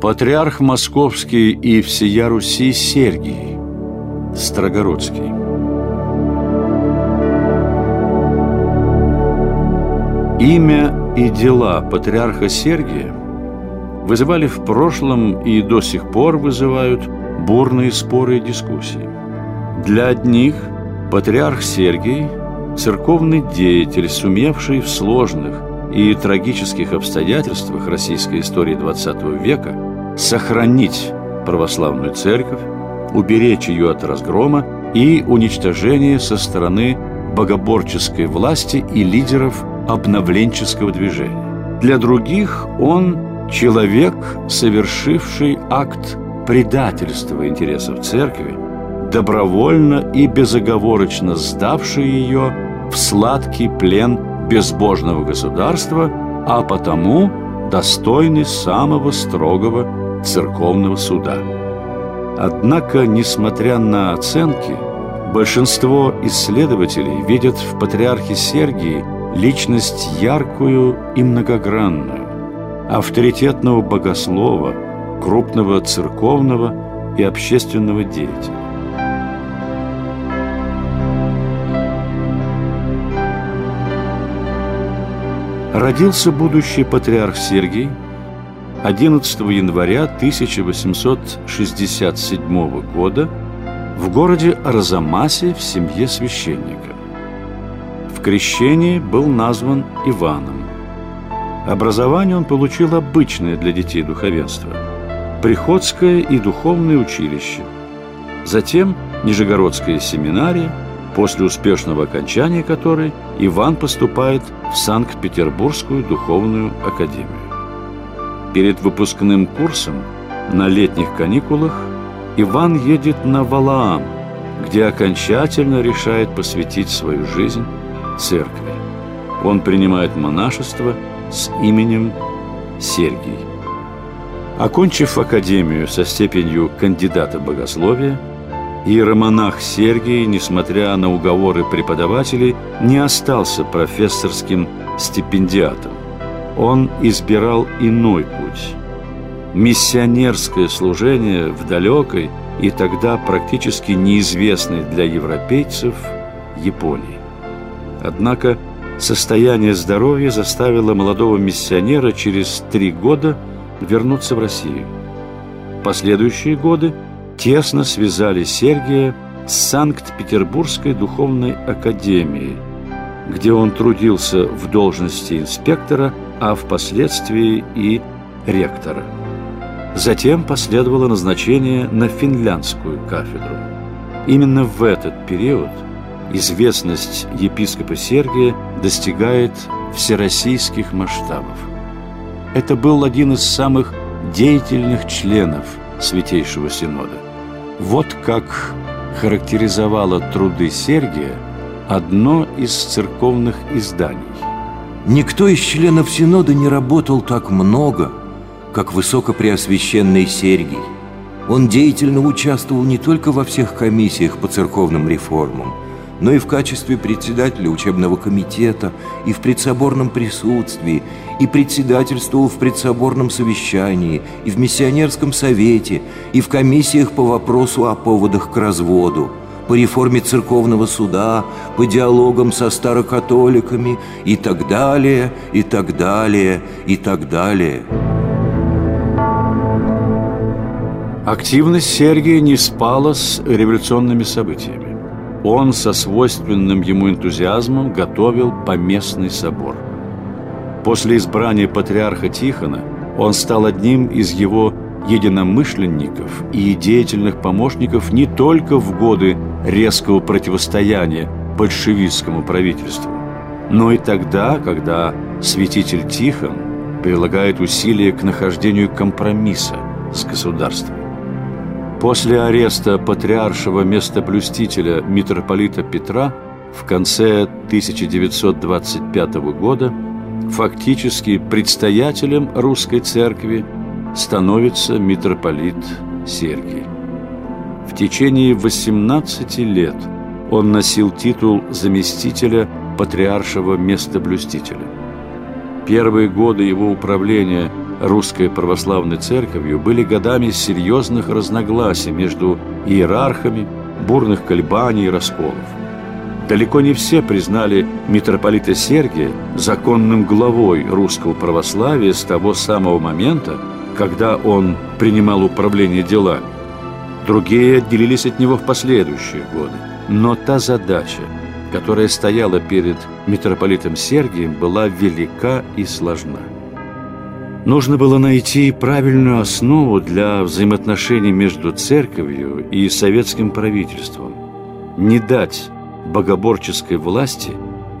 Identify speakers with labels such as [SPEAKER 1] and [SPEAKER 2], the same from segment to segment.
[SPEAKER 1] Патриарх Московский и всея Руси Сергий Строгородский Имя и дела патриарха Сергия вызывали в прошлом и до сих пор вызывают бурные споры и дискуссии. Для одних патриарх Сергий – церковный деятель, сумевший в сложных и трагических обстоятельствах российской истории XX века сохранить православную церковь, уберечь ее от разгрома и уничтожения со стороны богоборческой власти и лидеров обновленческого движения. Для других он человек, совершивший акт предательства интересов церкви, добровольно и безоговорочно сдавший ее в сладкий плен безбожного государства, а потому достойный самого строгого церковного суда. Однако, несмотря на оценки, большинство исследователей видят в патриархе Сергии личность яркую и многогранную, авторитетного богослова, крупного церковного и общественного деятеля. Родился будущий патриарх Сергий 11 января 1867 года в городе Арзамасе в семье священника. В крещении был назван Иваном. Образование он получил обычное для детей духовенства – Приходское и духовное училище, затем Нижегородская семинария, после успешного окончания которой Иван поступает в Санкт-Петербургскую духовную академию. Перед выпускным курсом на летних каникулах Иван едет на Валаам, где окончательно решает посвятить свою жизнь церкви. Он принимает монашество с именем Сергий. Окончив академию со степенью кандидата богословия, Иеромонах Сергий, несмотря на уговоры преподавателей, не остался профессорским стипендиатом. Он избирал иной путь. Миссионерское служение в далекой и тогда практически неизвестной для европейцев Японии. Однако состояние здоровья заставило молодого миссионера через три года вернуться в Россию. Последующие годы тесно связали Сергия с Санкт-Петербургской духовной академией, где он трудился в должности инспектора, а впоследствии и ректора. Затем последовало назначение на финляндскую кафедру. Именно в этот период известность епископа Сергия достигает всероссийских масштабов. Это был один из самых деятельных членов Святейшего Синода. Вот как характеризовало труды Сергия одно из церковных изданий.
[SPEAKER 2] Никто из членов Синода не работал так много, как высокопреосвященный Сергий. Он деятельно участвовал не только во всех комиссиях по церковным реформам, но и в качестве председателя учебного комитета, и в предсоборном присутствии, и председательствовал в предсоборном совещании, и в миссионерском совете, и в комиссиях по вопросу о поводах к разводу, по реформе церковного суда, по диалогам со старокатоликами и так далее, и так далее, и так далее.
[SPEAKER 1] Активность Сергия не спала с революционными событиями он со свойственным ему энтузиазмом готовил поместный собор. После избрания патриарха Тихона он стал одним из его единомышленников и деятельных помощников не только в годы резкого противостояния большевистскому правительству, но и тогда, когда святитель Тихон прилагает усилия к нахождению компромисса с государством. После ареста патриаршего местоблюстителя митрополита Петра в конце 1925 года фактически предстоятелем русской церкви становится митрополит Сергий. В течение 18 лет он носил титул заместителя патриаршего местоблюстителя. Первые годы его управления русской православной церковью были годами серьезных разногласий между иерархами, бурных колебаний и расколов. Далеко не все признали митрополита Сергия законным главой русского православия с того самого момента, когда он принимал управление делами. Другие отделились от него в последующие годы. Но та задача, которая стояла перед митрополитом Сергием, была велика и сложна. Нужно было найти правильную основу для взаимоотношений между церковью и советским правительством. Не дать богоборческой власти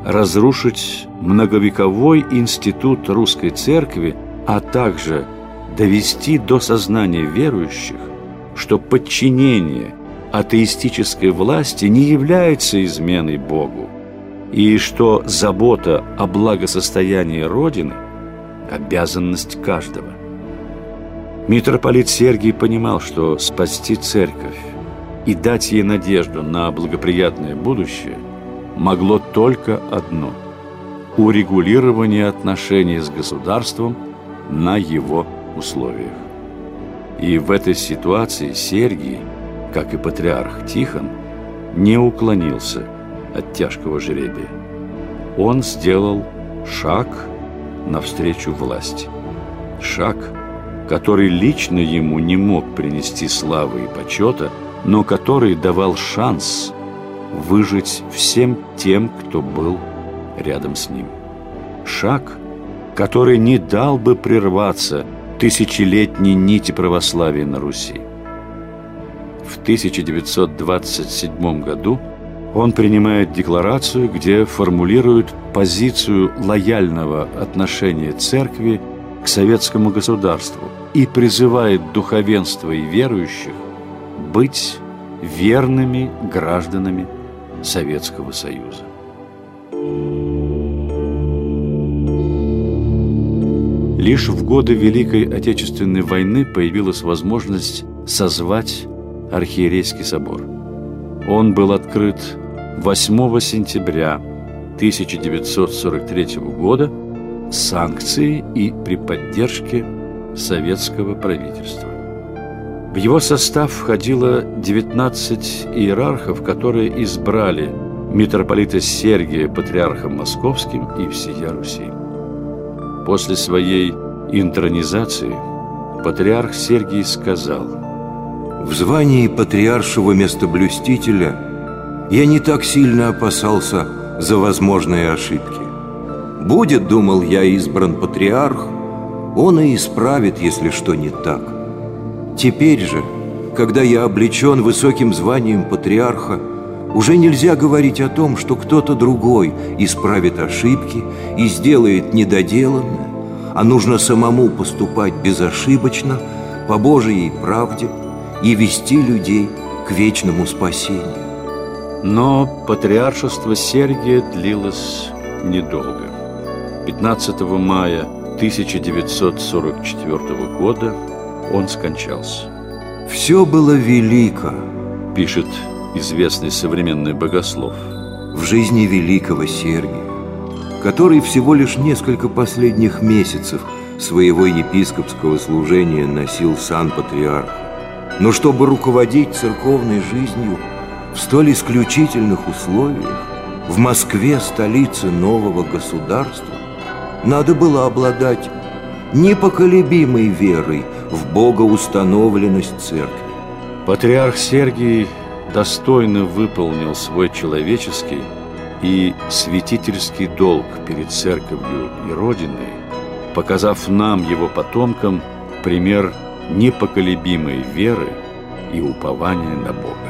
[SPEAKER 1] разрушить многовековой институт русской церкви, а также довести до сознания верующих, что подчинение атеистической власти не является изменой Богу, и что забота о благосостоянии Родины – обязанность каждого. Митрополит Сергий понимал, что спасти церковь и дать ей надежду на благоприятное будущее могло только одно – урегулирование отношений с государством на его условиях. И в этой ситуации Сергий, как и патриарх Тихон, не уклонился от тяжкого жребия. Он сделал шаг навстречу власти. Шаг, который лично ему не мог принести славы и почета – но который давал шанс выжить всем тем, кто был рядом с ним. Шаг, который не дал бы прерваться тысячелетней нити православия на Руси. В 1927 году он принимает декларацию, где формулирует позицию лояльного отношения церкви к советскому государству и призывает духовенство и верующих быть верными гражданами Советского Союза. Лишь в годы Великой Отечественной войны появилась возможность созвать Архиерейский собор. Он был открыт 8 сентября 1943 года санкцией и при поддержке советского правительства. В его состав входило 19 иерархов, которые избрали митрополита Сергия патриархом московским и всея Руси. После своей интронизации патриарх Сергий сказал
[SPEAKER 2] «В звании патриаршего местоблюстителя я не так сильно опасался за возможные ошибки. Будет, думал я, избран патриарх, он и исправит, если что не так». Теперь же, когда я облечен высоким званием патриарха, уже нельзя говорить о том, что кто-то другой исправит ошибки и сделает недоделанное, а нужно самому поступать безошибочно, по Божьей правде и вести людей к вечному спасению.
[SPEAKER 1] Но патриаршество Сергия длилось недолго. 15 мая 1944 года он скончался.
[SPEAKER 2] «Все было велико», –
[SPEAKER 1] пишет известный современный богослов.
[SPEAKER 2] «В жизни великого Сергия, который всего лишь несколько последних месяцев своего епископского служения носил сан патриарха. Но чтобы руководить церковной жизнью в столь исключительных условиях, в Москве, столице нового государства, надо было обладать непоколебимой верой в богоустановленность церкви.
[SPEAKER 1] Патриарх Сергий достойно выполнил свой человеческий и святительский долг перед церковью и Родиной, показав нам, его потомкам, пример непоколебимой веры и упования на Бога.